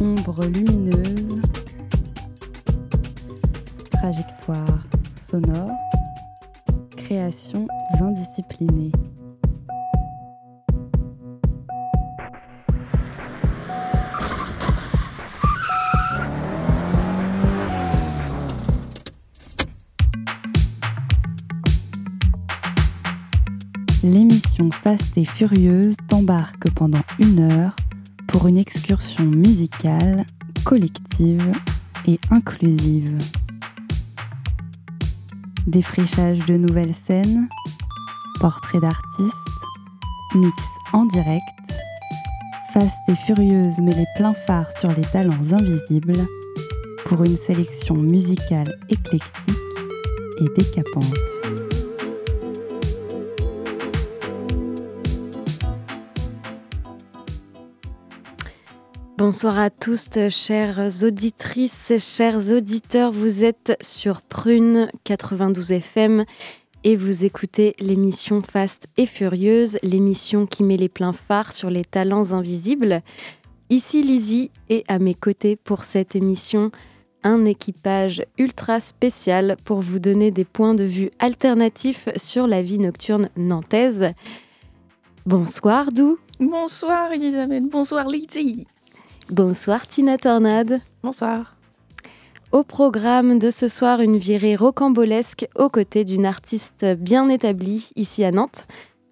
ombre lumineuse, trajectoire sonore, créations indisciplinées. L'émission Fast et Furieuse t'embarque pendant une heure pour une excursion musicale, collective et inclusive. Défrichage de nouvelles scènes, portraits d'artistes, mix en direct, Fast et Furieuse met les pleins phares sur les talents invisibles pour une sélection musicale éclectique et décapante. Bonsoir à tous, chères auditrices, chers auditeurs. Vous êtes sur Prune 92 FM et vous écoutez l'émission Fast et Furieuse, l'émission qui met les pleins phares sur les talents invisibles. Ici Lizzie et à mes côtés pour cette émission, un équipage ultra spécial pour vous donner des points de vue alternatifs sur la vie nocturne nantaise. Bonsoir Dou. Bonsoir Elisabeth, bonsoir Lizzie. Bonsoir Tina Tornade. Bonsoir. Au programme de ce soir, une virée rocambolesque aux côtés d'une artiste bien établie ici à Nantes.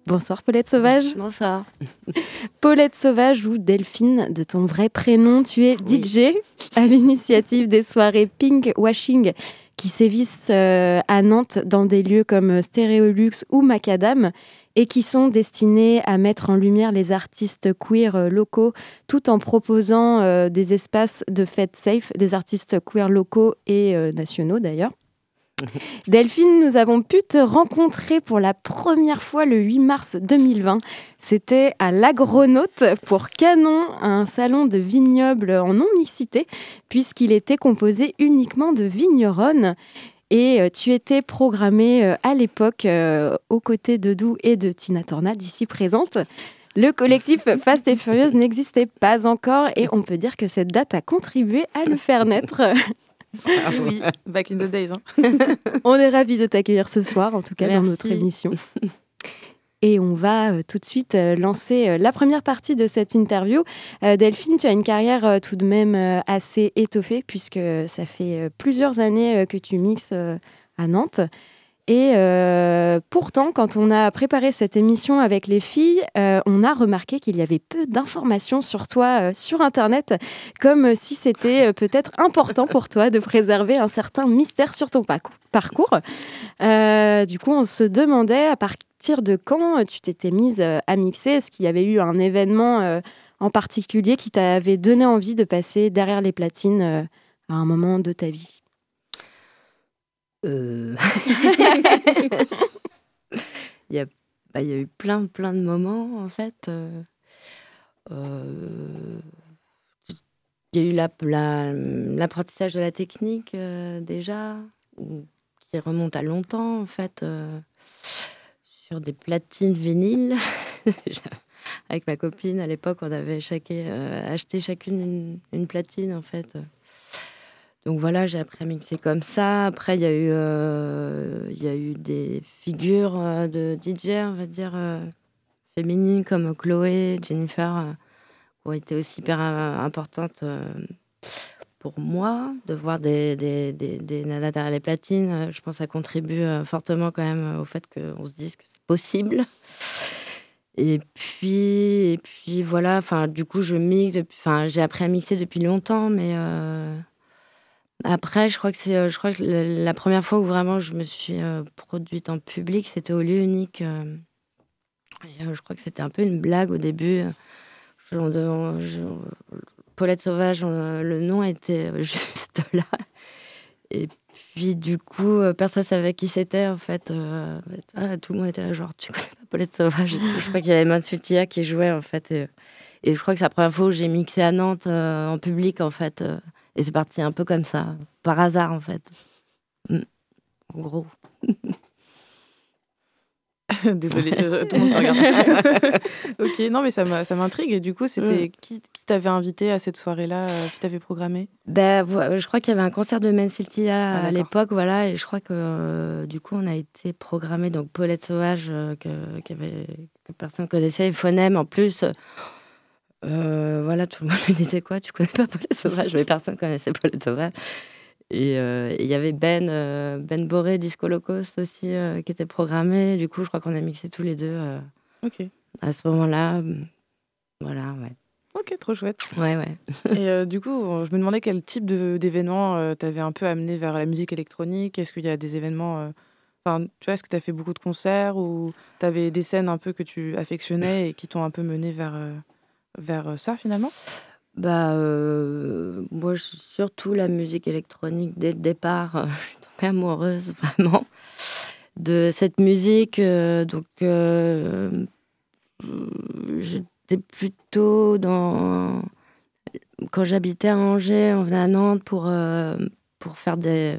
Bonsoir Paulette Sauvage. Bonsoir. Paulette Sauvage ou Delphine, de ton vrai prénom, tu es DJ à l'initiative des soirées Pink Washing qui sévissent euh, à Nantes dans des lieux comme Stéréolux ou Macadam et qui sont destinés à mettre en lumière les artistes queer euh, locaux tout en proposant euh, des espaces de fête safe, des artistes queer locaux et euh, nationaux d'ailleurs. Delphine, nous avons pu te rencontrer pour la première fois le 8 mars 2020. C'était à l'Agronaute pour Canon, un salon de vignobles en non-mixité, puisqu'il était composé uniquement de vigneronnes. Et euh, tu étais programmée euh, à l'époque euh, aux côtés de Dou et de Tina Tornade, ici présente. Le collectif Fast et Furieuse n'existait pas encore et on peut dire que cette date a contribué à le faire naître. Ah oui, back in the days. Hein. on est ravis de t'accueillir ce soir, en tout cas dans notre émission. Et on va euh, tout de suite euh, lancer euh, la première partie de cette interview. Delphine, tu as une carrière tout de même assez étoffée puisque ça fait plusieurs années que tu mixes à Nantes. Et pourtant, quand on a préparé cette émission avec les filles, on a remarqué qu'il y avait peu d'informations sur toi sur Internet, comme si c'était peut-être important pour toi de préserver un certain mystère sur ton parcours. du coup, on se demandait, à, part partir de quand euh, tu t'étais mise euh, à mixer Est-ce qu'il y avait eu un événement euh, en particulier qui t'avait donné envie de passer derrière les platines à un moment de ta vie? il, y a, bah, il y a eu plein, plein de moments, en fait. il y a eu l'apprentissage de la technique, déjà, qui remonte à longtemps, en fait sur des platines vinyles. Avec ma copine, à l'époque, on avait euh, acheté chacune une, platine, en fait. Donc voilà, j'ai appris à mixer comme ça. Après, il y, a eu, euh, y a eu des figures euh, de DJ, on va dire, féminines, comme Chloé, Jennifer, qui ont été aussi hyper importantes pour moi de voir des, des, des, nanas derrière les platines. Je pense que ça contribue fortement quand même au fait qu'on se dise que possible. Et puis, et puis voilà, du coup, je mixe, j'ai appris à mixer depuis longtemps, mais euh, après, je crois que c'est, euh, je crois que la, première fois où vraiment je me suis euh, produite en public, c'était au lieu unique. je crois que c'était un peu une blague au début. Paulette Sauvage, le nom était juste là. Et puis du coup, euh, personne ne savait qui c'était en fait. Euh, ah, tout le monde était là, genre, tu connais pas Paulette Sauvage Je crois qu'il y avait Mansutia qui jouait en fait. Et, je crois que c'est la première fois où j'ai mixé à Nantes euh, en public en fait. Et c'est parti un peu comme ça, par hasard en fait. Mm. En gros. Désolée, euh, tout le monde se regarde. ok, non, mais ça m'intrigue. Et du coup, c'était qui, qui t'avait invité à cette soirée-là euh, Qui t'avait programmé? Ben, Je crois qu'il y avait un concert de Mansfield ah, à l'époque, voilà. Et je crois que euh, du coup, on a été programmé. Donc, Paulette Sauvage, que, que personne connaissait, et Phonème en plus. Voilà, tout le monde me disait quoi Tu connais pas Paulette Sauvage Mais personne connaissait Paulette Sauvage. Euh, et il y avait Ben, euh, Ben Boré, Disco Locos aussi, euh, qui était programmé. Du coup, je crois qu'on a mixé tous les deux à ce moment-là. Voilà, ouais. Ok, trop chouette. Ouais, ouais. et du coup, je me demandais quel type d'événements t'avais un peu amené vers la musique électronique. Est-ce qu'il y a des événements. Enfin, tu vois, est-ce que tu as fait beaucoup de concerts ou tu avais des scènes un peu que tu affectionnais et qui t'ont un peu mené vers, vers ça finalement? Bah, euh, moi, surtout la musique électronique dès le départ. Euh, je suis tombée amoureuse vraiment de cette musique. Euh, donc, j'étais plutôt dans. Quand j'habitais à Angers, on venait à Nantes pour, pour faire des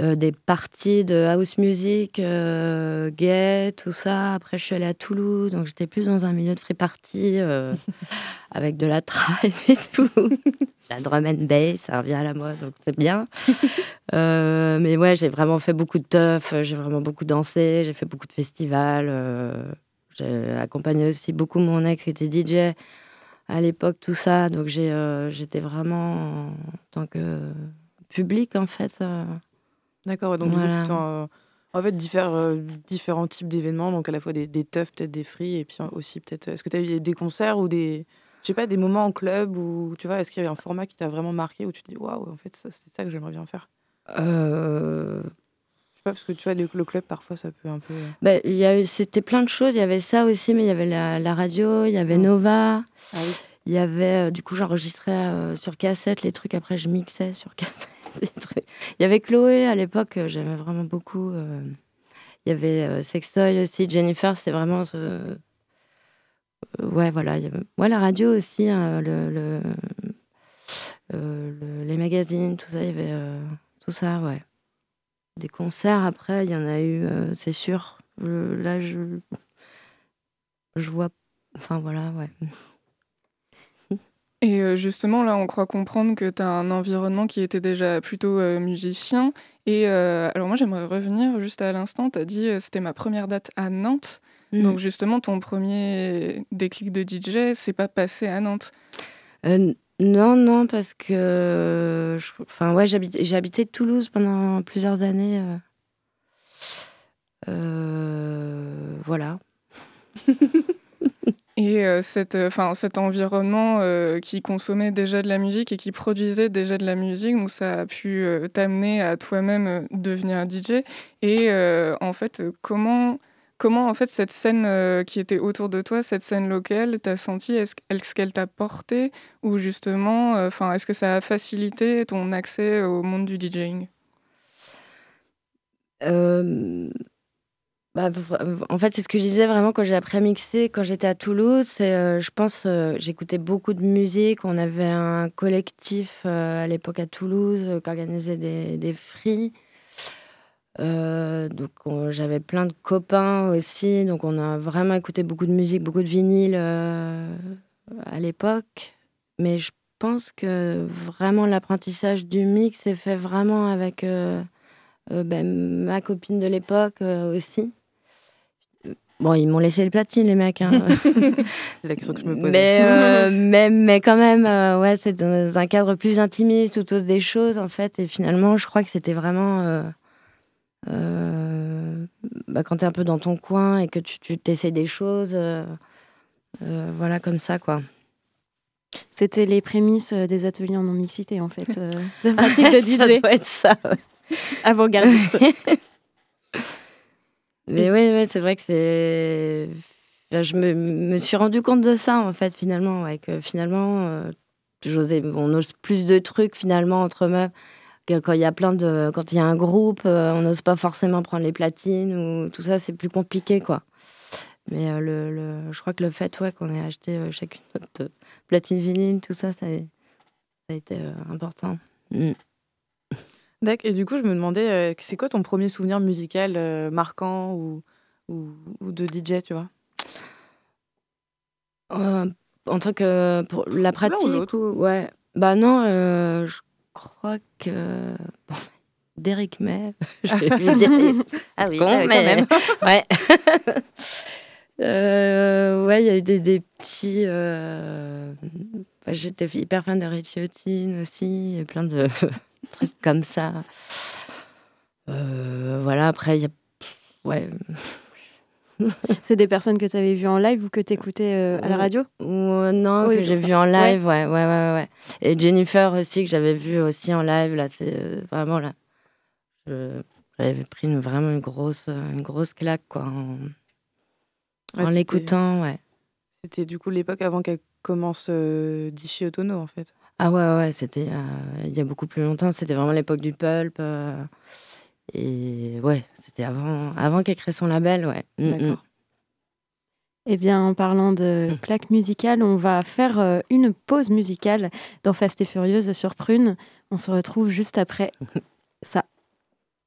euh, des parties de house music, euh, gay, tout ça. Après, je suis allée à Toulouse, donc j'étais plus dans un milieu de free party euh, avec de la tribe et tout. la drum and bass, ça revient à la mode, donc c'est bien. mais ouais, j'ai vraiment fait beaucoup de teuf, j'ai vraiment beaucoup dansé, j'ai fait beaucoup de festivals. j'ai accompagné aussi beaucoup mon ex qui était DJ à l'époque, tout ça. Donc j'étais vraiment en tant que public, en fait. D'accord, donc voilà. plutôt, en fait euh, différents types d'événements, donc à la fois des, des teufs, peut-être des free, et puis aussi peut-être. Est-ce que tu as eu des concerts ou des. Je sais pas, des moments en club ou tu vois, est-ce qu'il y avait un format qui t'a vraiment marqué où tu te dis waouh, en fait, c'est ça que j'aimerais bien faire? Euh... Je sais pas, parce que tu vois, le, club, parfois, ça peut un peu. Euh bah, C'était plein de choses. Il y avait ça aussi, mais il y avait la, radio, il y avait Nova. Ah, oui. Il y avait, euh, du coup, j'enregistrais sur cassette les trucs, après je mixais sur cassette. Il y avait Chloé à l'époque, euh, j'aimais vraiment beaucoup. Euh. Il y avait euh, Sextoy aussi, Jennifer, c'était vraiment. Ouais, voilà. Avait... la radio aussi, hein, le, les magazines, tout ça, il y avait tout ça, ouais. Des concerts après, il y en a eu, c'est sûr. là, je. Je vois. Enfin, voilà, ouais. Et euh, justement, là, on croit comprendre que tu as un environnement qui était déjà plutôt euh, musicien. Et euh, alors moi, j'aimerais revenir juste à l'instant. Tu as dit c'était ma première date à Nantes. Mm. Donc justement, ton premier déclic de DJ, c'est pas passé à Nantes Non, non, parce que... Enfin, ouais, j'ai habité Toulouse pendant plusieurs années. voilà. Et euh, cette, euh, enfin, cet environnement euh, qui consommait déjà de la musique et qui produisait déjà de la musique, donc ça a pu t'amener à toi-même devenir un DJ. Et en fait, comment, comment en fait cette scène qui était autour de toi, cette scène locale, t'as senti? Est-ce qu'elle t'a porté? Ou justement, enfin, est-ce que ça a facilité ton accès au monde du DJing bah, en fait, c'est ce que je disais vraiment quand j'ai appris à mixer, quand j'étais à Toulouse. Euh, je pense, euh, j'écoutais beaucoup de musique. On avait un collectif euh, à l'époque à Toulouse qui organisait des, des donc j'avais plein de copains aussi. Donc on a vraiment écouté beaucoup de musique, beaucoup de vinyle à l'époque. Mais je pense que vraiment l'apprentissage du mix s'est fait vraiment avec ben, ma copine de l'époque aussi. Bon, ils m'ont laissé le platine, les mecs. Hein. c'est la question que je me pose. Mais, euh, mais, mais, quand même, euh, ouais, c'est dans un cadre plus intimiste, tout ose des choses, en fait. Et finalement, je crois que c'était vraiment. Euh, bah, quand tu es un peu dans ton coin et que tu, t'essayes des choses, voilà, comme ça, quoi. C'était les prémices des ateliers en non-mixité, en fait, de pratique de DJ. ça doit être ça. Avant-gardiste. Mais oui, c'est vrai que c'est. je me, suis rendu compte de ça, en fait, finalement. Ouais, que finalement, euh, on ose plus de trucs, finalement, entre meufs. quand il y a plein de. Quand il y a un groupe, euh, on n'ose pas forcément prendre les platines ou tout ça, c'est plus compliqué, quoi. Mais euh, le, le, je crois que le fait ouais, qu'on ait acheté chacune notre platine vinyle, tout ça, ça, a été important. Mm. D'accord. Et du coup, je me demandais, euh, c'est quoi ton premier souvenir musical euh, marquant ou, ou, de DJ, tu vois? En tant que pour la pratique ou, Ouais. Bah non, je crois que. Bon, Derek May. ah oui, quand même. ouais. Euh, ouais, il y a eu des, des petits. Euh... J'étais hyper fan de Richie aussi, plein de trucs comme ça. Euh, voilà, après, il y a. Ouais. C'est des personnes que tu avais vues en live ou que tu écoutais euh, à la radio? Non, que j'ai vu en live, ouais. Ouais, ouais, ouais, Et Jennifer aussi, que j'avais vu aussi en live, là, c'est euh, vraiment là. J'avais pris une, vraiment une grosse, une grosse claque, quoi. En en l'écoutant, ouais. C'était du coup l'époque avant qu'elle commence euh, Dishi Otono, en fait. Ah ouais, ouais, c'était euh, il y a beaucoup plus longtemps. C'était vraiment l'époque du pulp. Euh, et ouais, c'était avant, avant qu'elle crée son label, ouais. Mm, mm. D'accord. Eh bien, en parlant de mm. claque musicale, on va faire une pause musicale dans Fast et Furieuse sur Prune. On se retrouve juste après ça.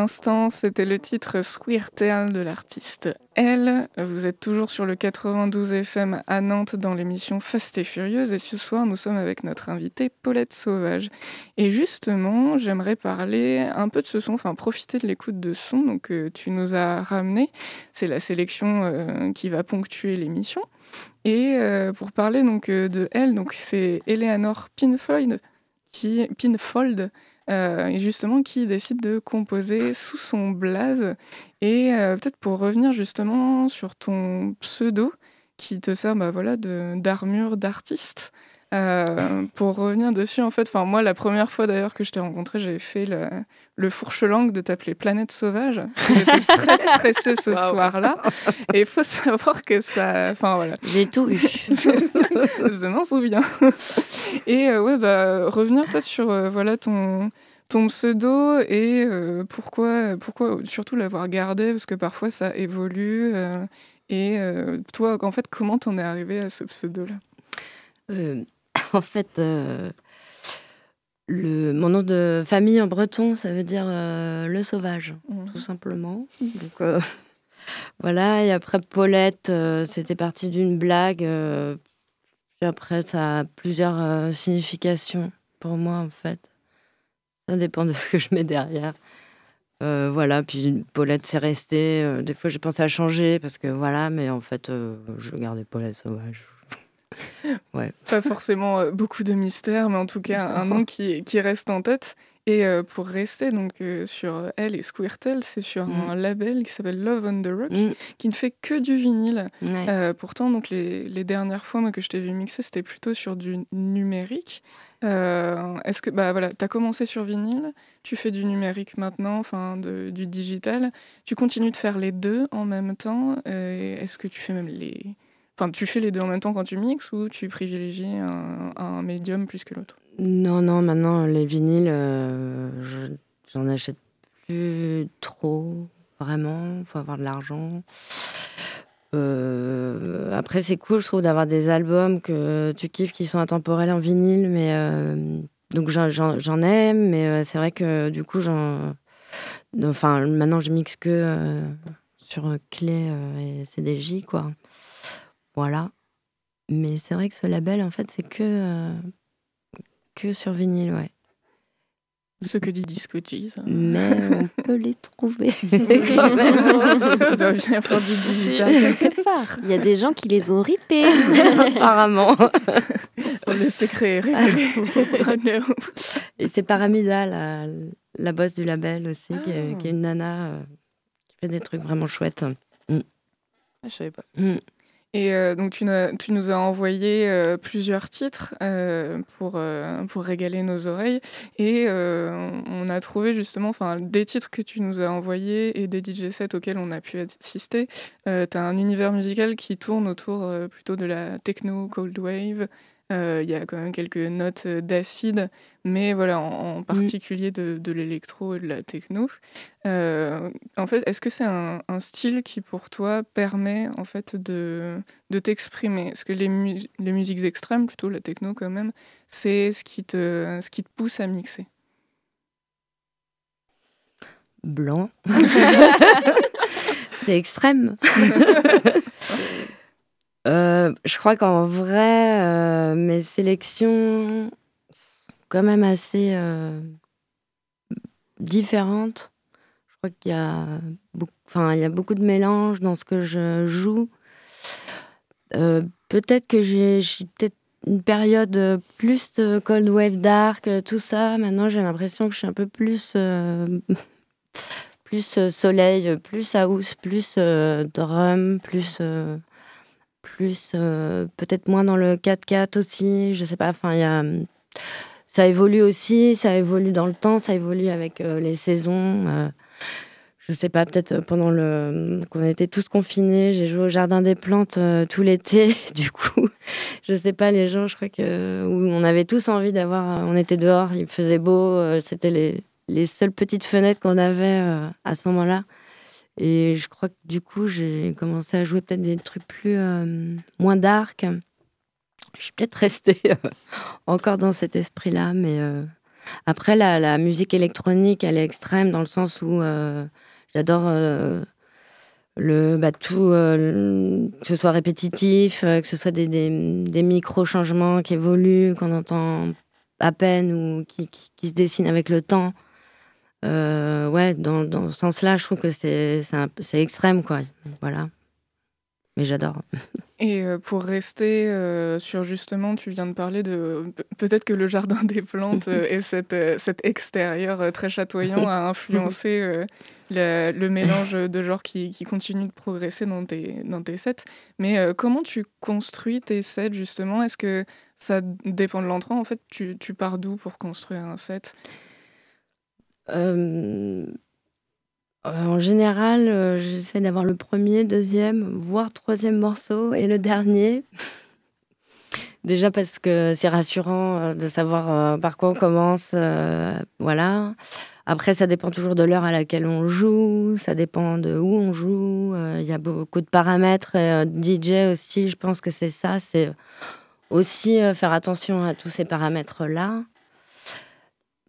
l'instant, c'était le titre Squirtle de l'artiste Elle. Vous êtes toujours sur le 92 FM à Nantes dans l'émission Fast et Furieuse et ce soir nous sommes avec notre invitée Paulette Sauvage. Et justement, j'aimerais parler un peu de ce son, enfin profiter de l'écoute de son donc, que tu nous as ramené. C'est la sélection euh, qui va ponctuer l'émission. Et euh, pour parler donc euh, de elle, c'est Eleanor Pinfold qui, Pinfold, euh, et justement qui décide de composer sous son blaze. Et euh, peut-être pour revenir justement sur ton pseudo qui te sert bah, voilà, d'armure d'artiste. Euh, pour revenir dessus, en fait, moi, la première fois d'ailleurs que je t'ai rencontré, j'avais fait le, le fourche-langue de t'appeler Planète Sauvage. J'étais très stressée ce soir-là. Et il faut savoir que ça. Enfin, voilà. J'ai tout eu. je m'en souviens. Et euh, ouais, bah, revenir peut-être sur euh, voilà, ton, ton pseudo et pourquoi, pourquoi surtout l'avoir gardé, parce que parfois ça évolue. et toi, en fait, comment t'en es arrivé à ce pseudo-là? en fait, euh, le, mon nom de famille en breton, ça veut dire euh, le sauvage, mmh. tout simplement. Donc euh, voilà, et après Paulette, c'était parti d'une blague. après, ça a plusieurs significations pour moi, en fait. Ça dépend de ce que je mets derrière. voilà, puis Paulette, c'est resté. des fois, j'ai pensé à changer parce que voilà, mais en fait, je gardais Paulette sauvage. Ouais. Pas forcément euh, beaucoup de mystère, mais en tout cas un nom qui, qui reste en tête. Et euh, pour rester donc euh, sur elle et Squirtle, c'est sur mm. un label qui s'appelle Love on the Rock, mm. qui ne fait que du vinyle. pourtant, donc les, les, dernières fois moi, que je t'ai vu mixer, c'était plutôt sur du numérique. Est-ce que bah voilà, as commencé sur vinyle, tu fais du numérique maintenant, enfin du digital. Tu continues de faire les deux en même temps. Est-ce que tu fais même les Tu fais les deux en même temps quand tu mixes ou tu privilégies un, médium plus que l'autre? Non, non, maintenant les vinyles, euh, j'en achète plus trop, vraiment. Il faut avoir de l'argent. Euh, après, c'est cool, je trouve, d'avoir des albums que tu kiffes qui sont intemporels en vinyle, mais euh, donc j'en aime, mais c'est vrai que du coup. Enfin, maintenant, je mixe que sur clé et CDJ, quoi. Voilà. Mais c'est vrai que ce label, en fait, c'est que, euh, que sur vinyle, ouais. Ce que dit Disco Cheese. Mais on peut les trouver. Ça vient faire du digital quelque part. Il y a des gens qui les ont ripés. Apparemment. on les sait créer. Et c'est Paramida, la, la boss du label aussi, qui, est, ah. une nana euh, qui fait des trucs vraiment chouettes. Mm. Ah, je savais pas. Mm. Et euh, donc tu, nous as envoyé euh, plusieurs titres euh, pour, pour régaler nos oreilles et on a trouvé justement des titres que tu nous as envoyés et des DJ sets auxquels on a pu assister. tu as un univers musical qui tourne autour plutôt de la techno, cold wave, il y a quand même quelques notes euh, d'acide, mais voilà, en, mm. particulier de, l'électro et de la techno. Euh, en fait, est-ce que c'est un, style qui pour toi permet en fait de, de t'exprimer? Est-ce que les, les musiques extrêmes, plutôt la techno quand même, c'est ce qui te, ce qui te pousse à mixer Blanc. c'est extrême. Euh, je crois qu'en vrai, euh, mes sélections sont quand même assez euh, différentes. Je crois qu'il y a, beaucoup, enfin, il y a beaucoup de mélange dans ce que je joue. peut-être que j'ai peut-être une période plus de cold wave dark, tout ça. Maintenant, j'ai l'impression que je suis un peu plus plus soleil, plus house, plus drum, plus plus, euh, peut-être moins dans le 4x4 aussi, je sais pas, enfin, il y a, ça évolue aussi, ça évolue dans le temps, ça évolue avec euh, les saisons. Euh, je sais pas, peut-être pendant le qu'on était tous confinés, j'ai joué au jardin des plantes tout l'été. Du coup, je sais pas, les gens, je crois que où on avait tous envie d'avoir, on était dehors, il faisait beau, c'était les, les seules petites fenêtres qu'on avait à ce moment-là. Et je crois que du coup, j'ai commencé à jouer peut-être des trucs plus moins dark. Je suis peut-être restée encore dans cet esprit-là, mais après, la, musique électronique, elle est extrême dans le sens où j'adore le bah, tout que ce soit répétitif que ce soit des, des, micro changements qui évoluent qu'on entend à peine ou qui, qui, se dessine avec le temps. Euh, ouais, dans, dans, ce sens-là, je trouve que c'est extrême, quoi. Voilà. Mais j'adore. Et euh, pour rester euh, sur justement, tu viens de parler de peut-être que le jardin des plantes et cet, cet extérieur très chatoyant a influencé le, mélange de genres qui, qui, continue de progresser dans tes, dans tes sets. Mais comment tu construis tes sets justement? Est-ce que ça dépend de l'entrant. En fait, tu, tu pars d'où pour construire un set? euh, En général, euh, j'essaie d'avoir le premier, deuxième, voire troisième morceau et le dernier. Déjà parce que c'est rassurant euh, de savoir par quoi on commence. voilà. Après, ça dépend toujours de l'heure à laquelle on joue, ça dépend de où on joue. Il y a beaucoup de paramètres. DJ aussi, je pense que c'est ça. C'est aussi euh, faire attention à tous ces paramètres-là.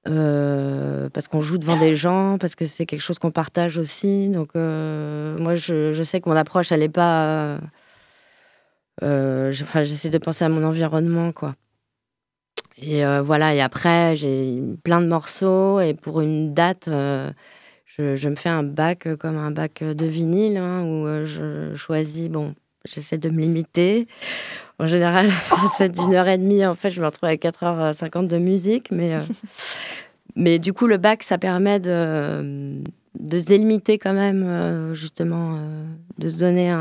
Euh, parce qu'on joue devant des gens, parce que c'est quelque chose qu'on partage aussi. Donc, euh, moi, je, sais que mon approche, elle n'est pas. enfin, j'essaie de penser à mon environnement, quoi. Et voilà, et après, j'ai plein de morceaux, et pour une date, je, me fais un bac comme un bac de vinyle, hein, où je choisis, bon, j'essaie de me limiter en général, c'est d'une heure et demie. En fait, je me retrouve avec 4h50 de musique. Mais, euh, mais du coup, le bac, ça permet de, de se délimiter quand même, euh, justement, euh, de se donner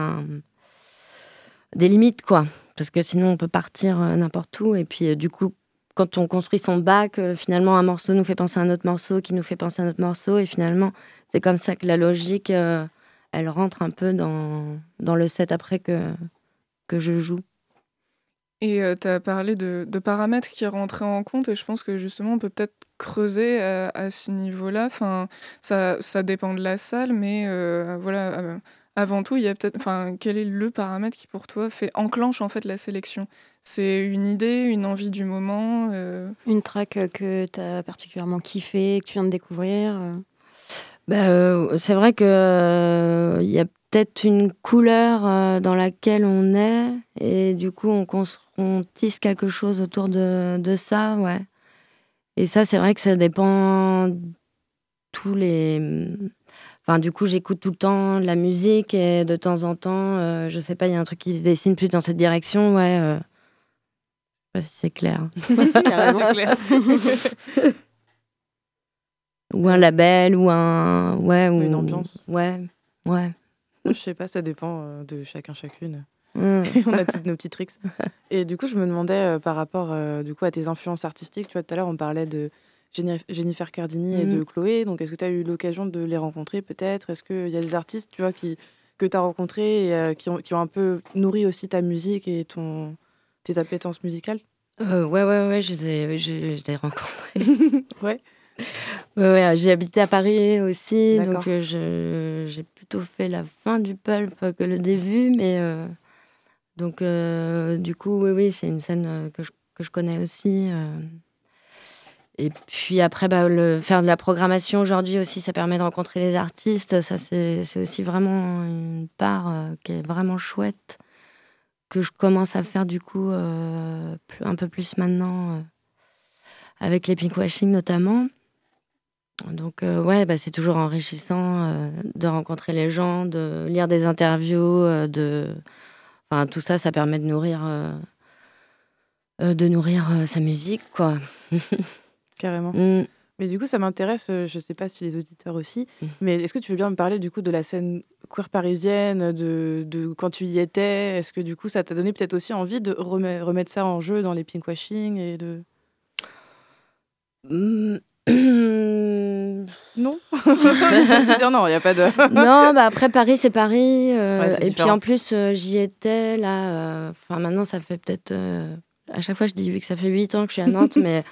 des limites, quoi. Parce que sinon, on peut partir n'importe où. Et puis, du coup, quand on construit son bac, finalement, un morceau nous fait penser à un autre morceau qui nous fait penser à un autre morceau. Et finalement, c'est comme ça que la logique, elle rentre un peu dans, dans le set après que, que je joue. Et tu as parlé de, paramètres qui rentraient en compte, et je pense que justement, on peut peut-être creuser à, ce niveau-là. Enfin, ça, ça, dépend de la salle, mais voilà. avant tout, il y a peut-être, enfin, quel est le paramètre qui pour toi fait enclenche en fait la sélection? C'est une idée, une envie du moment, une track que tu as particulièrement kiffé, que tu viens de découvrir. Bah, c'est vrai que il y a peut-être une couleur dans laquelle on est et du coup on tisse quelque chose autour de, de ça, ouais. Et ça, c'est vrai que ça dépend tous les. Enfin, du coup, j'écoute tout le temps de la musique et de temps en temps, euh, je sais pas, il y a un truc qui se dessine plus dans cette direction, ouais. Euh... c'est clair. c'est clair. ou un label, ou un. Ouais, ou une ambiance. Ouais, ouais. Je sais pas, ça dépend euh, de chacun, chacune. Mm. on a tous nos petits tricks. Et du coup, je me demandais euh, par rapport euh, du coup, à tes influences artistiques. Tu vois, tout à l'heure, on parlait de Jennifer Cardini et de mm. Chloé. Donc, est-ce que tu as eu l'occasion de les rencontrer peut-être? Est-ce qu'il y a des artistes tu vois, qui, que tu as rencontrés et euh, qui, ont, qui ont un peu nourri aussi ta musique et ton, tes appétences musicales? Ouais, ouais, ouais, je les, rencontrés. ouais. Ouais, j'ai habité à Paris aussi, donc j'ai plutôt fait la fin du pulp que le début, mais donc, euh, du coup, oui, oui, c'est une scène euh, que je, que je connais aussi. Euh. Et puis après, bah, le, faire de la programmation aujourd'hui aussi, ça permet de rencontrer les artistes. Ça, c'est aussi vraiment une part qui est vraiment chouette, que je commence à faire du coup un peu plus maintenant, avec les pinkwashing notamment. Donc ouais, bah, c'est toujours enrichissant de rencontrer les gens, de lire des interviews, de Enfin, tout ça, ça permet de nourrir, euh, euh, de nourrir euh, sa musique, quoi. Carrément. Mm. Mais du coup, ça m'intéresse, je ne sais pas si les auditeurs aussi, mm. mais est-ce que tu veux bien me parler du coup de la scène queer parisienne, de, de quand tu y étais? Est-ce que du coup, ça t'a donné peut-être aussi envie de remettre ça en jeu dans les pinkwashing et de... Mm. Non. dire non, il n'y a pas de. non, bah après Paris, c'est Paris. Euh, et puis en plus, euh, j'y étais là. Euh, enfin, maintenant, ça fait peut-être. à chaque fois, je dis que ça fait 8 ans que je suis à Nantes, mais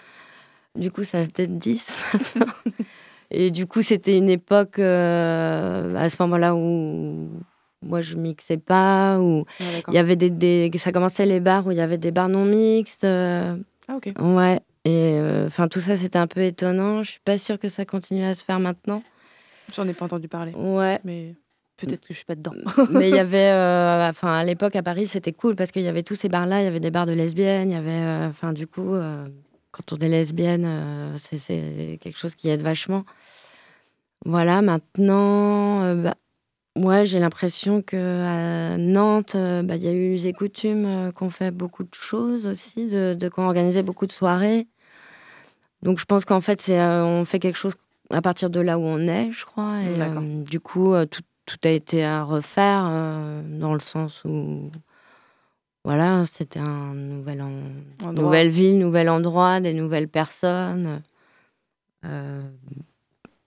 du coup, ça fait peut-être 10 maintenant. Et du coup, c'était une époque à ce moment-là où moi je mixais pas, où il y avait des, des, ça commençait les bars où il y avait des bars non mixtes. ah ok. Ouais. Et enfin tout ça c'était un peu étonnant. Je suis pas sûre que ça continue à se faire maintenant. J'en ai pas entendu parler. Ouais. Mais peut-être que je suis pas dedans. mais il y avait, euh, enfin à l'époque à Paris, c'était cool parce qu'il y avait tous ces bars-là. Il y avait des bars de lesbiennes. Il y avait, euh, enfin du coup, euh, quand on est lesbienne, c'est quelque chose qui aide vachement. Voilà. Maintenant, bah, ouais, j'ai l'impression que à Nantes, bah, il y a eu les coutumes qu'on fait beaucoup de choses aussi, de, de qu'on organisait beaucoup de soirées. Donc je pense qu'en fait, c'est, on fait quelque chose à partir de là où on est, je crois. Et euh, du coup, euh, tout, tout, a été à refaire euh, dans le sens où, voilà, c'était un nouvel en... nouvelle ville, nouvel endroit, des nouvelles personnes.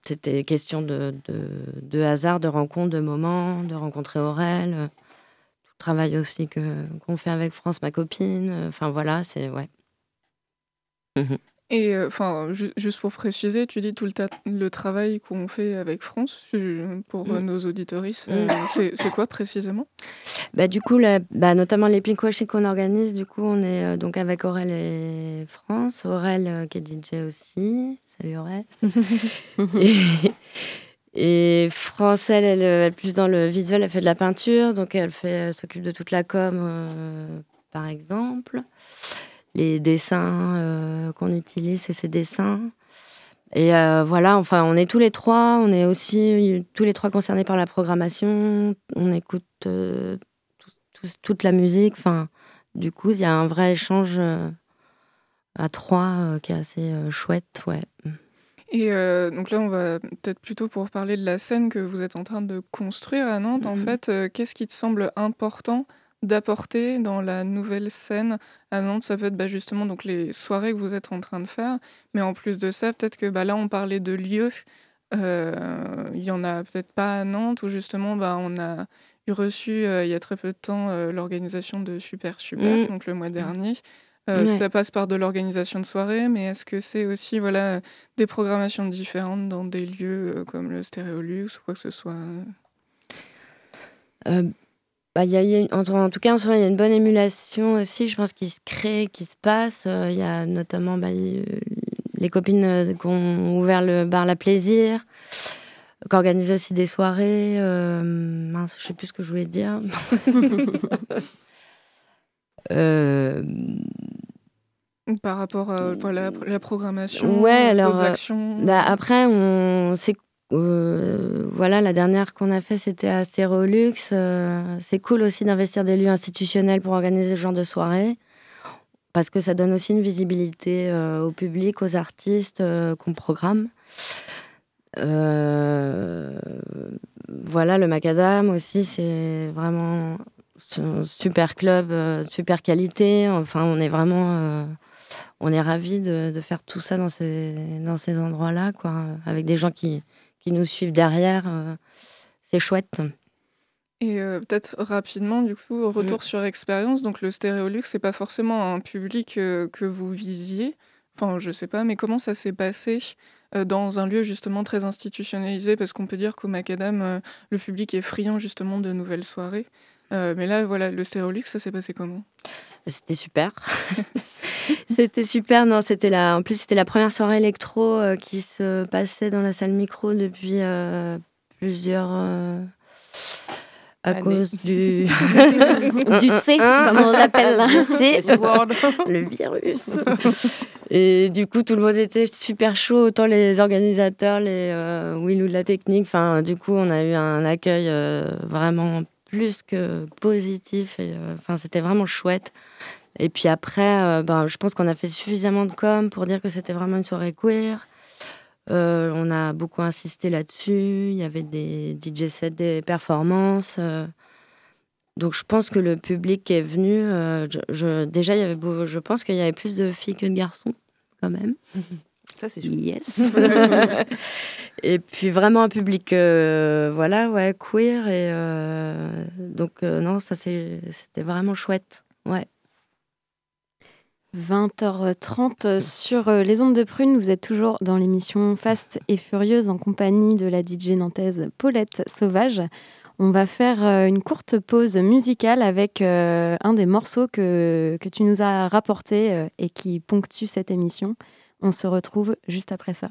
c'était question de, de, de, hasard, de rencontres, de moments, de rencontrer Aurel. Tout le travail aussi que qu'on fait avec France, ma copine. Enfin voilà, c'est ouais. Et euh, enfin, juste pour préciser, tu dis tout le, le travail qu'on fait avec France pour euh, mm. nos auditoristes. Euh, mm. c'est quoi précisément? Bah, Du coup, bah, notamment les pink qu'on organise, du coup, on est donc avec Aurel et France. Aurel qui est DJ aussi. Salut Aurel. et, et, France, elle, elle, est plus dans le visuel, elle fait de la peinture, donc elle s'occupe de toute la com, par exemple les dessins euh, qu'on utilise, c'est ces dessins. Et euh, voilà, enfin, on est tous les trois, on est aussi tous les trois concernés par la programmation, on écoute euh, toute la musique. Enfin, du coup, il y a un vrai échange à trois qui est assez chouette, ouais. Et donc là, on va peut-être plutôt pour parler de la scène que vous êtes en train de construire à Nantes. En mm-hmm. fait, qu'est-ce qui te semble important d'apporter dans la nouvelle scène à Nantes. Ça peut être bah, justement donc les soirées que vous êtes en train de faire, mais en plus de ça, peut-être que bah, là on parlait de lieux, euh, il y en a peut-être pas à Nantes où justement bah, on a eu reçu euh, il y a très peu de temps euh, l'organisation de Super Super, mmh. donc le mois dernier. Ça passe par de l'organisation de soirées, mais est-ce que c'est aussi voilà des programmations différentes dans des lieux comme le Stéréolux ou quoi que ce soit? Bah, y a, en, tout cas, en ce moment, il y a une bonne émulation aussi, je pense, qui se crée, qui se passe. Euh, il y a notamment bah, les copines euh, qui ont ouvert le bar La Plaisir, qui organisent aussi des soirées. Euh, mince, je sais plus ce que je voulais dire. Par rapport à la, la programmation, ouais, alors, actions. Bah, après, on, c'est euh, voilà, la dernière qu'on a fait, c'était à Stérolux. Euh, c'est cool aussi d'investir des lieux institutionnels pour organiser ce genre de soirée, parce que ça donne aussi une visibilité euh, au public, aux artistes qu'on programme. voilà, le Macadam aussi, c'est vraiment un super club, super qualité. Enfin, on est vraiment on est ravis de, de, faire tout ça dans ces, dans ces endroits-là, quoi, avec des gens qui, qui nous suivent derrière. Euh, c'est chouette. Et euh, peut-être rapidement, du coup, retour mm. sur expérience. Donc, le Stéréolux, c'est pas forcément un public euh, que vous visiez. Enfin, je sais pas, mais comment ça s'est passé dans un lieu justement très institutionnalisé? Parce qu'on peut dire qu'au Macadam, le public est friand justement de nouvelles soirées. Mais là, voilà, le Stéréolux, ça s'est passé comment? C'était super. c'était super. Non, c'était la. En plus, c'était la première soirée électro euh, qui se passait dans la salle micro depuis euh, plusieurs. Euh, à cause du du C, comme on l'appelle là, le virus. Et du coup, tout le monde était super chaud, autant les organisateurs, les Will ou de la technique. Enfin, du coup, on a eu un accueil vraiment plus que positif. Et enfin, c'était vraiment chouette. Et puis après, euh, ben, je pense qu'on a fait suffisamment de com pour dire que c'était vraiment une soirée queer. Euh, on a beaucoup insisté là-dessus. Il y avait des DJ des performances. Euh. donc je pense que le public est venu. Je, déjà, il y avait je pense qu'il y avait plus de filles que de garçons, quand même. Ça, c'est chouette. Yes. et puis vraiment un public, voilà, ouais, queer. Et donc, non, ça, c'était vraiment chouette. Ouais. 20h30 sur euh, les ondes de prune. Vous êtes toujours dans l'émission Fast et Furieuse en compagnie de la DJ nantaise Paulette Sauvage. On va faire euh, une courte pause musicale avec euh, un des morceaux que, que tu nous as rapporté et qui ponctue cette émission. On se retrouve juste après ça.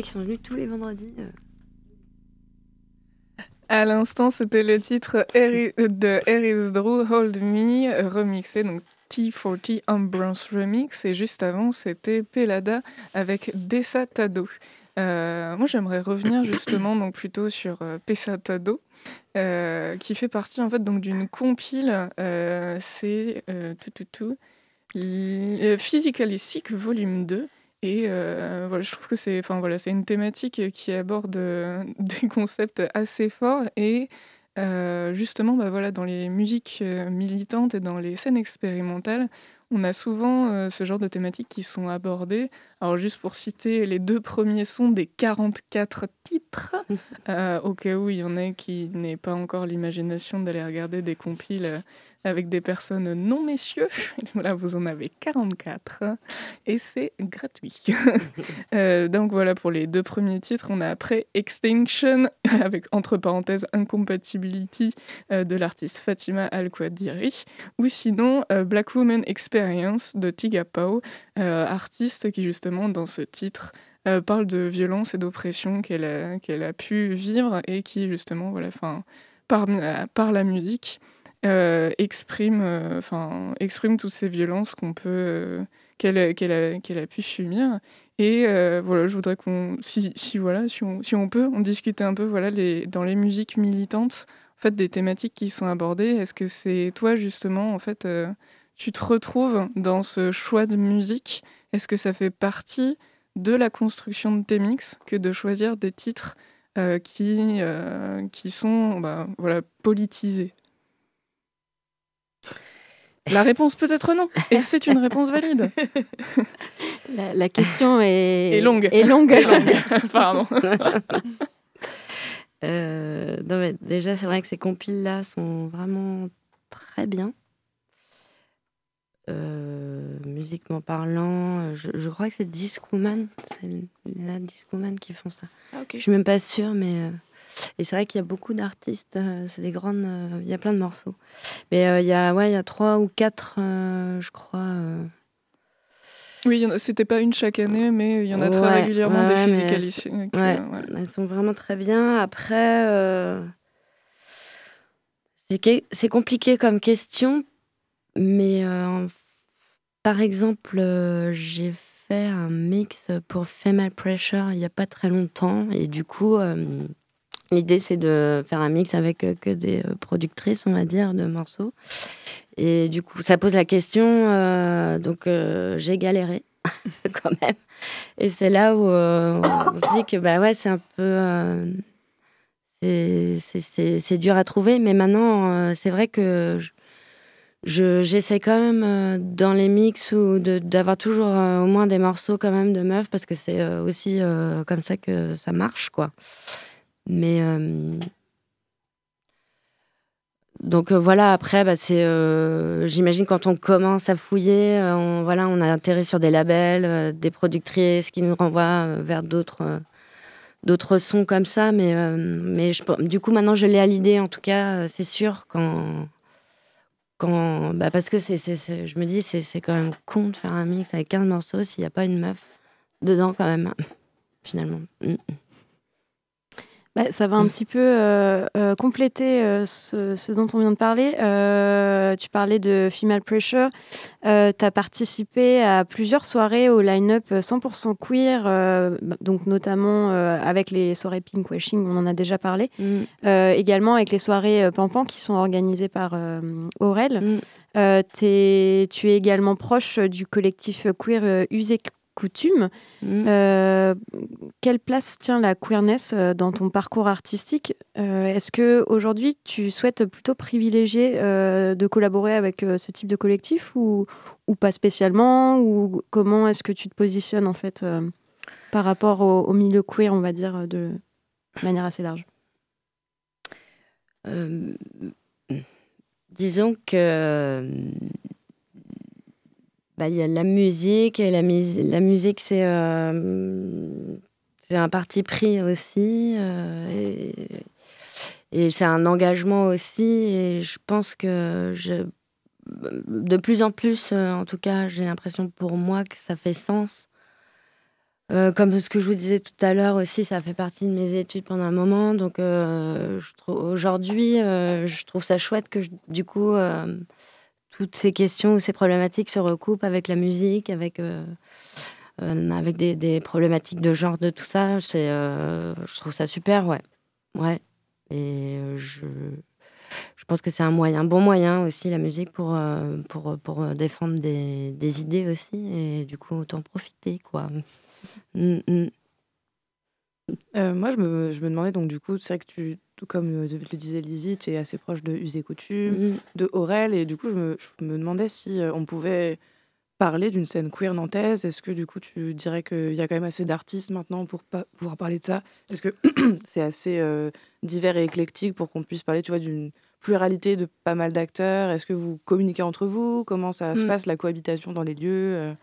A qui sont venus tous les vendredis. À l'instant, c'était le titre de Eris Drew, Hold Me, remixé, donc T40 Ambrance Remix. Et juste avant, c'était Pelada avec Desatado. Euh, moi, j'aimerais revenir justement donc plutôt sur euh, Pesatado, euh, qui fait partie en fait donc d'une compile. Euh, c'est tout tout tout Volume 2. Et voilà, je trouve que c'est, enfin voilà, une thématique qui aborde des concepts assez forts et justement, bah voilà, dans les musiques militantes et dans les scènes expérimentales, on a souvent ce genre de thématiques qui sont abordées. Alors juste pour citer les deux premiers sons des 44 titres, au cas où il y en a qui n'aient pas encore l'imagination d'aller regarder des compiles avec des personnes non messieurs. Voilà, vous en avez 44 et c'est gratuit. Euh, donc voilà pour les deux premiers titres. On a après Extinction avec entre parenthèses Incompatibility euh, de l'artiste Fatima Al-Qadiri ou sinon euh, Black Woman Experience de Tiga Pau, artiste qui justement dans ce titre parle de violence et d'oppression qu'elle a, a pu vivre et qui justement voilà, par, par la musique euh, exprime, euh, enfin, exprime toutes ces violences qu'on peut, euh, qu'elle, qu'elle a, pu subir. Et voilà, je voudrais qu'on, si, si, voilà, si on, si on peut, on discute un peu, voilà, les, dans les musiques militantes, en fait, des thématiques qui sont abordées. Est-ce que c'est toi justement, en fait, tu te retrouves dans ce choix de musique? Est-ce que ça fait partie de la construction de tes mix que de choisir des titres qui, qui sont bah, voilà, politisés? La réponse peut-être non. Et c'est une réponse valide. La, question est... longue. Est longue. Pardon. Euh, déjà, c'est vrai que ces compiles-là sont vraiment très bien. Euh, musiquement parlant, je, crois que c'est Discwoman. C'est la Discwoman qui font ça. Ah, Je suis même pas sûre, mais... Euh, et c'est vrai qu'il y a beaucoup d'artistes, euh, c'est des grandes. Euh, il y a plein de morceaux. Mais euh, il y a, ouais, il y a trois ou quatre, je crois. Oui, c'était pas une chaque année, mais il y en a très régulièrement des physicalistes. Ouais, elles sont vraiment très bien. Après, c'est compliqué comme question, mais par exemple, j'ai fait un mix pour Female Pressure il n'y a pas très longtemps, et du coup, L'idée, c'est de faire un mix avec euh, que des euh, productrices, on va dire, de morceaux. Et du coup, ça pose la question. Euh, donc, j'ai galéré quand même. Et c'est là où on se dit que, bah ouais, c'est un peu. c'est dur à trouver. Mais maintenant, c'est vrai que j'essaie quand même dans les mix ou d'avoir toujours au moins des morceaux quand même de meufs parce que c'est aussi comme ça que ça marche, quoi. Mais euh, donc euh, voilà, après, bah, c'est, euh, j'imagine quand on commence à fouiller, on, voilà, on a intérêt sur des labels, des productrices qui nous renvoient vers d'autres, d'autres sons comme ça. Mais, mais du coup, maintenant, je l'ai à l'idée, en tout cas, c'est sûr, quand, quand, bah, parce que c'est, je me dis, c'est, c'est quand même con de faire un mix avec 15 morceaux s'il n'y a pas une meuf dedans, quand même, finalement. Mm, mm. Bah, ça va un petit peu euh, euh, compléter euh, ce, dont on vient de parler. tu parlais de Female Pressure. tu as participé à plusieurs soirées au line-up 100% queer, bah, donc notamment avec les soirées Pinkwashing, on en a déjà parlé. Mm. également avec les soirées Pampan qui sont organisées par Aurel. Mm. tu es également proche du collectif queer Usé Mm. Euh, quelle place tient la queerness euh, dans ton parcours artistique? Euh, Est-ce que aujourd'hui tu souhaites plutôt privilégier de collaborer avec ce type de collectif ou, ou pas spécialement? Ou comment est-ce que tu te positionnes en fait par rapport au, milieu queer, on va dire, de manière assez large? Disons que bah, y a la musique, et la, musique, c'est euh, c'est un parti pris aussi, euh, et, c'est un engagement aussi, et je pense que de plus en plus, euh, en tout cas, j'ai l'impression pour moi que ça fait sens comme ce que je vous disais tout à l'heure aussi, ça fait partie de mes études pendant un moment. Donc aujourd'hui, je trouve ça chouette que du coup, toutes ces questions ou ces problématiques se recoupent avec la musique, avec, avec des, problématiques de genre, de tout ça. je trouve ça super, ouais. ouais. Et je, je pense que c'est un moyen, bon moyen aussi, la musique, pour, pour, pour défendre des, des idées aussi. Et du coup, autant profiter, quoi. Mm, mm. Euh, moi, je me, je me, demandais, donc, du coup, c'est vrai que tu, tout comme le disait Lizzie, tu es assez proche de Usé Coutume, mm. de Aurel, et du coup, je me, je me demandais si euh, on pouvait parler d'une scène queer nantaise. Est-ce que, du coup, tu dirais qu'il y a quand même assez d'artistes maintenant pour pas, pouvoir parler de ça? Est-ce que c'est assez euh, divers et éclectique pour qu'on puisse parler, tu vois, d'une pluralité de pas mal d'acteurs? Est-ce que vous communiquez entre vous? Comment ça se passe, la cohabitation dans les lieux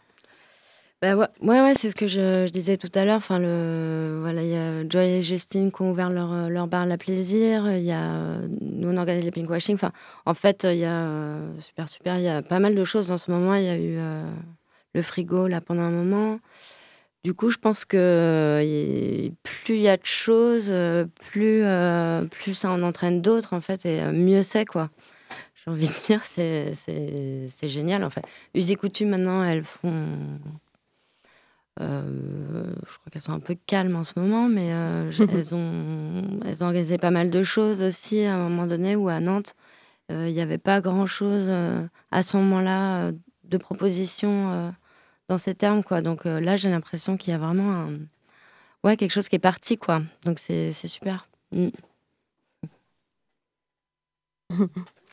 bah ouais, ouais, c'est ce que je, disais tout à l'heure. Enfin, le, voilà, il y a Joy et Justine qui ont ouvert leur, euh, leur bar La Plaisir. Il y a, nous, on organise les pinkwashing. Enfin, en fait, il y a, euh, super, super, il y a pas mal de choses en ce moment. Il y a eu euh, le frigo, là, pendant un moment. Du coup, je pense que plus il y a de choses, plus, plus ça en entraîne d'autres, en fait, et mieux c'est, quoi. J'ai envie de dire, c'est génial, en fait. Usées coutumes, maintenant, elles font euh, je crois qu'elles sont un peu calmes en ce moment, mais euh, elles, ont, elles ont organisé pas mal de choses aussi à un moment donné où à Nantes, euh, il n'y avait pas grand-chose à ce moment-là de propositions dans ces termes. Quoi. Donc là, j'ai l'impression qu'il y a vraiment un... ouais, quelque chose qui est parti. Quoi. Donc c'est super. Mm.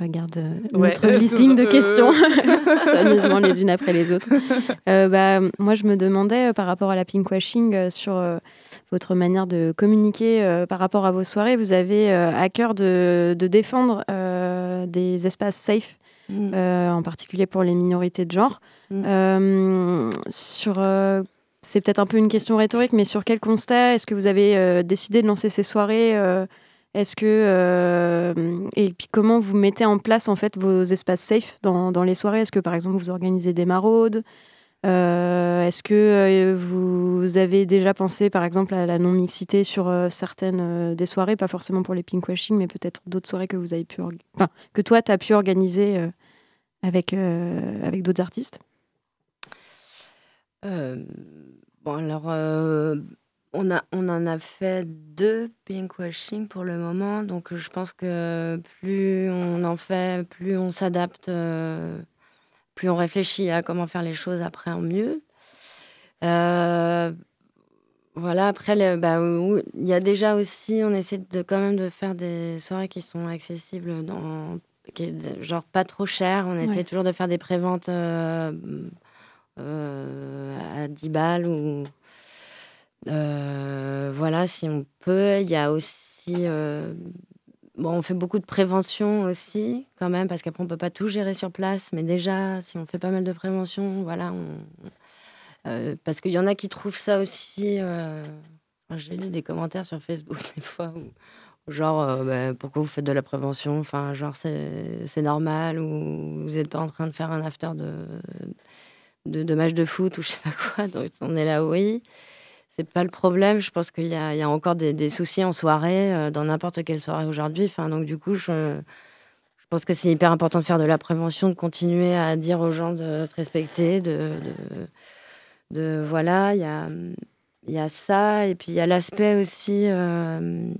regarde euh, notre listing de questions, amusement les unes après les autres. Euh, bah, moi, je me demandais euh, par rapport à la pinkwashing sur votre manière de communiquer par rapport à vos soirées. Vous avez à cœur de, défendre des espaces safe, mm. en particulier pour les minorités de genre. Mm. sur c'est peut-être un peu une question rhétorique, mais sur quel constat est-ce que vous avez décidé de lancer ces soirées est-ce que euh, et puis comment vous mettez en place en fait vos espaces safe dans, les soirées? Est-ce que par exemple vous organisez des maraudes? Euh, Est-ce que euh, vous avez déjà pensé par exemple à la non mixité sur certaines des soirées, pas forcément pour les pinkwashing, mais peut-être d'autres soirées que vous avez pu, enfin, que toi tu as pu organiser avec avec d'autres artistes? Bon alors on, a, on en a fait deux pinkwashing pour le moment, donc je pense que plus on en fait, plus on s'adapte, euh, plus on réfléchit à comment faire les choses après en mieux. Euh, voilà, après, bah, il y a déjà aussi, on essaie de quand même de faire des soirées qui sont accessibles, dans, genre pas trop chères. On essaie toujours de faire des préventes euh, à 10 balles ou voilà, si on peut. Il y a aussi. Euh, bon, on fait beaucoup de prévention aussi, quand même, parce qu'après, on peut pas tout gérer sur place. Mais déjà, si on fait pas mal de prévention, voilà. Euh, parce qu'il y en a qui trouvent ça aussi. J'ai lu des commentaires sur Facebook des fois genre, bah, pourquoi vous faites de la prévention? Enfin, genre, c'est normal ou vous n'êtes pas en train de faire un after de, de, de match de foot ou je sais pas quoi. Donc, on est là, oui c'est pas le problème. Je pense qu'il y, a encore des, soucis en soirée, euh, dans n'importe quelle soirée aujourd'hui. Donc du coup, je, pense que c'est hyper important de faire de la prévention, de continuer à dire aux gens de se respecter, de, de, voilà, il y a, ça, et puis il y a l'aspect aussi euh,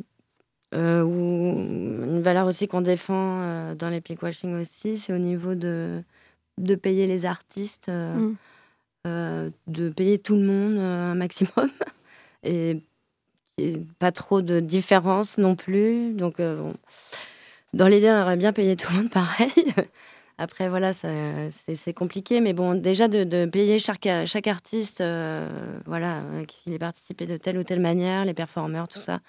euh, où une valeur aussi qu'on défend dans les pinkwashing aussi, c'est au niveau de de payer les artistes. Mmh. Euh, de payer tout le monde euh, un maximum et, pas trop de différence non plus. Donc, euh, dans l'idée, on aurait bien payé tout le monde pareil. Après, voilà, c'est compliqué, mais bon, déjà de, payer chaque, artiste, voilà, qui ait participé de telle ou telle manière, les performeurs, tout ça,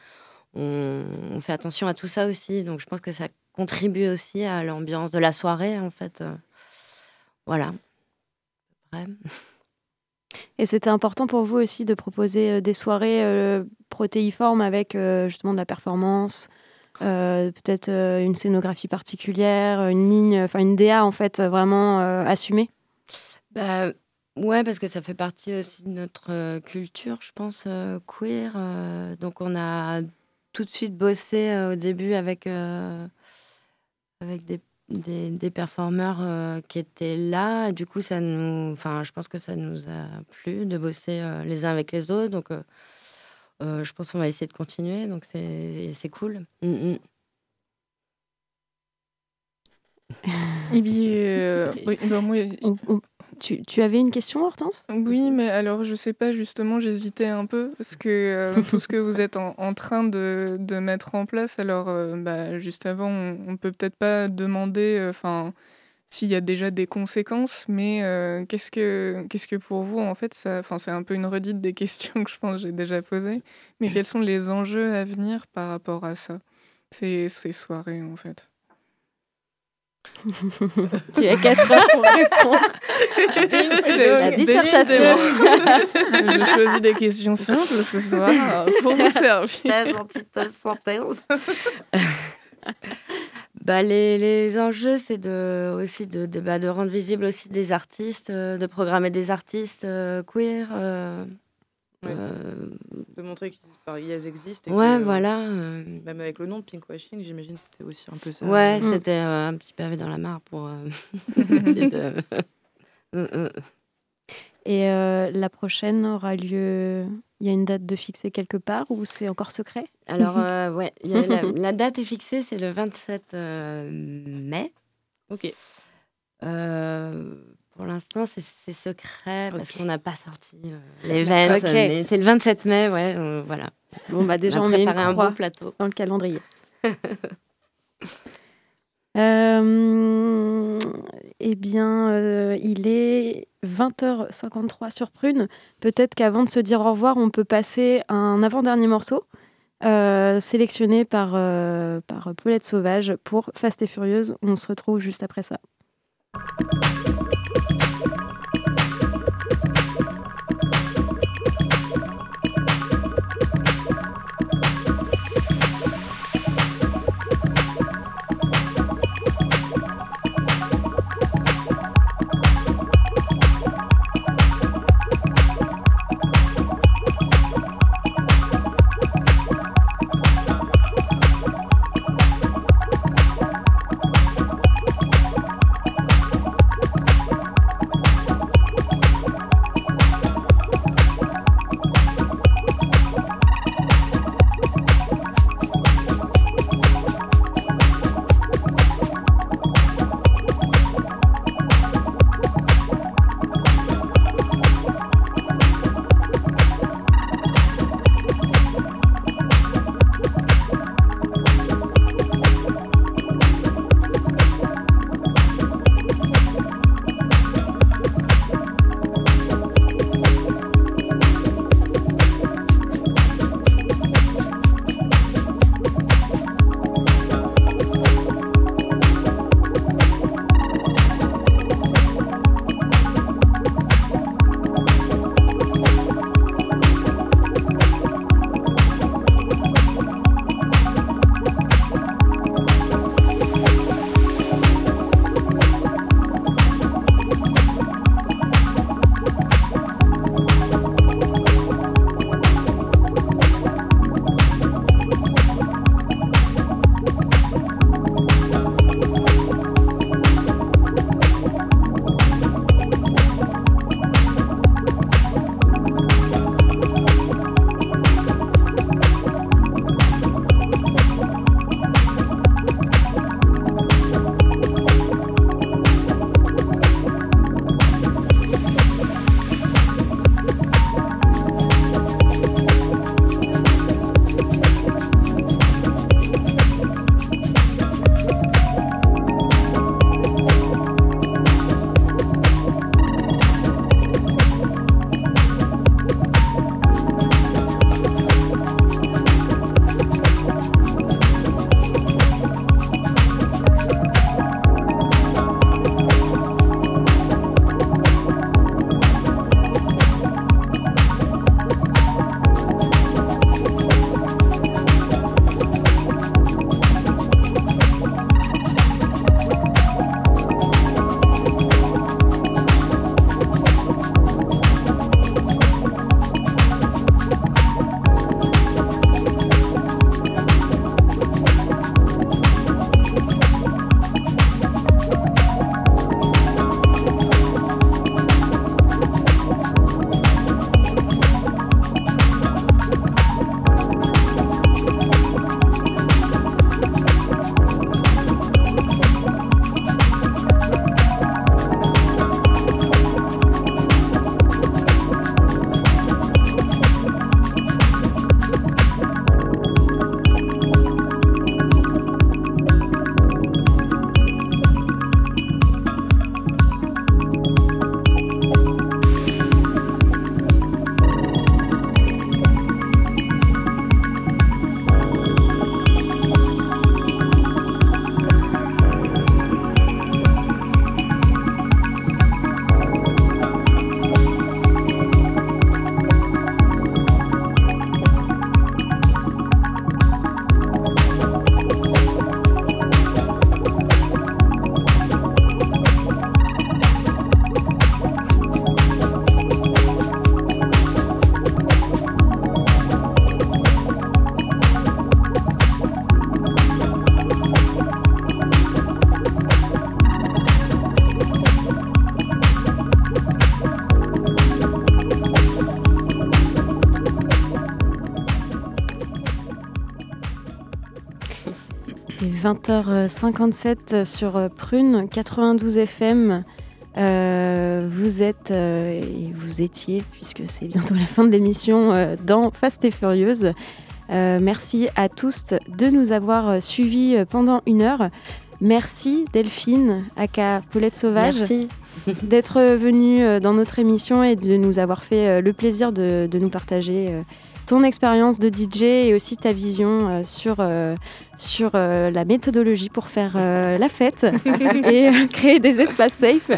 on, fait attention à tout ça aussi. Donc, je pense que ça contribue aussi à l'ambiance de la soirée, en fait. voilà. Et c'était important pour vous aussi de proposer euh, des soirées euh, protéiformes avec euh, justement de la performance, peut-être une scénographie particulière, une ligne, enfin une DA en fait vraiment assumée? Bah, Ouais, parce que ça fait partie aussi de notre culture, je pense, queer. donc on a tout de suite bossé au début avec, avec des, des, des performeurs qui étaient là. Et du coup, ça nous, enfin, je pense que ça nous a plu de bosser les uns avec les autres. Donc, je pense qu'on va essayer de continuer. Donc c'est cool. Mmh, mmh. Et bien, oui, bah, moi, tu, avais une question, Hortense? Oui, mais alors je sais pas, justement, j'hésitais un peu parce que euh, tout ce que vous êtes en, train de, mettre en place, alors euh, bah, juste avant, on, ne peut peut-être pas demander euh, s'il y a déjà des conséquences, mais qu'est-ce que qu'est-ce que pour vous, en fait, ça, c'est un peu une redite des questions que je pense que j'ai déjà posées, mais quels sont les enjeux à venir par rapport à ça, ces soirées, en fait tu as 4 heures pour répondre. La dissertation. Je choisis des questions simples ce soir pour vous servir. bah, les, les enjeux, c'est de, aussi de, de, bah, de, rendre visible aussi des artistes, euh, de programmer des artistes euh, queer. Euh, euh, de montrer qu'elles existent. ouais, voilà. Euh, même avec le nom de Pinkwashing, j'imagine c'était aussi un peu ça. Ouais, mm. c'était euh, un petit pavé dans la mare pour. Mm, mm. Et la prochaine aura lieu. Il y a une date de fixée quelque part ou c'est encore secret? Alors, ouais, la, date est fixée, c'est le 27 mai. Ok. Pour l'instant, c'est secret parce qu'on n'a pas sorti euh. Mais c'est le 27 mai, ouais, euh, voilà. Bon, bah déjà, on, met un beau plateau dans le calendrier. Euh, eh bien, il est 20h53 sur Prune. Peut-être qu'avant de se dire au revoir, on peut passer un avant-dernier morceau sélectionné par, par Paulette Sauvage pour Fast et Furieuse. On se retrouve juste après ça. 20h57 sur Prune 92 FM. vous êtes et vous étiez, puisque c'est bientôt la fin de l'émission, dans Fast et Furieuse. merci à tous de nous avoir suivis pendant une heure. Merci Delphine, aka Paulette Sauvage, d'être venue dans notre émission et de nous avoir fait le plaisir de, de nous partager ton expérience de DJ et aussi ta vision euh, sur, euh, sur euh, la méthodologie pour faire la fête et créer des espaces safe.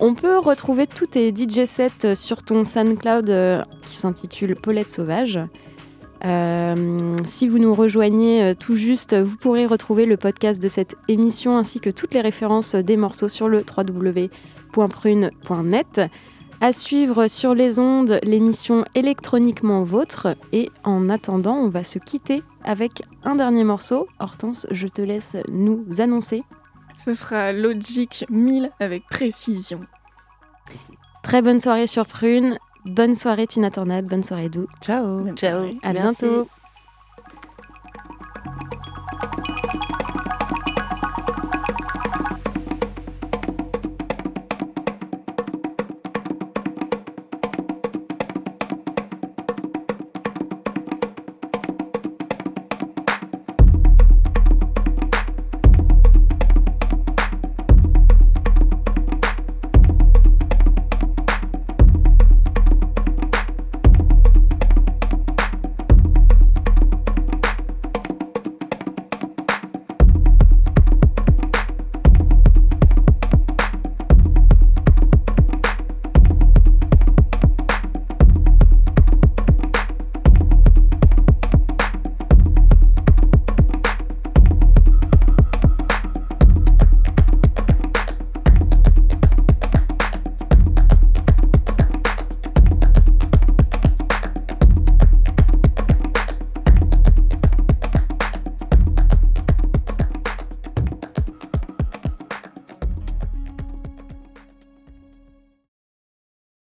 On peut retrouver tous tes DJ sets sur ton SoundCloud qui s'intitule Paulette Sauvage. si vous nous rejoignez tout juste, vous pourrez retrouver le podcast de cette émission ainsi que toutes les références des morceaux sur le www.prune.net. À suivre sur les ondes l'émission Électroniquement Vôtre. Et en attendant, on va se quitter avec un dernier morceau. Hortense, je te laisse nous annoncer. Ce sera Logic 1000 avec précision. Très bonne soirée sur Prune. Bonne soirée Tina Tornade. Bonne soirée Dou. Ciao. Ciao. À bientôt.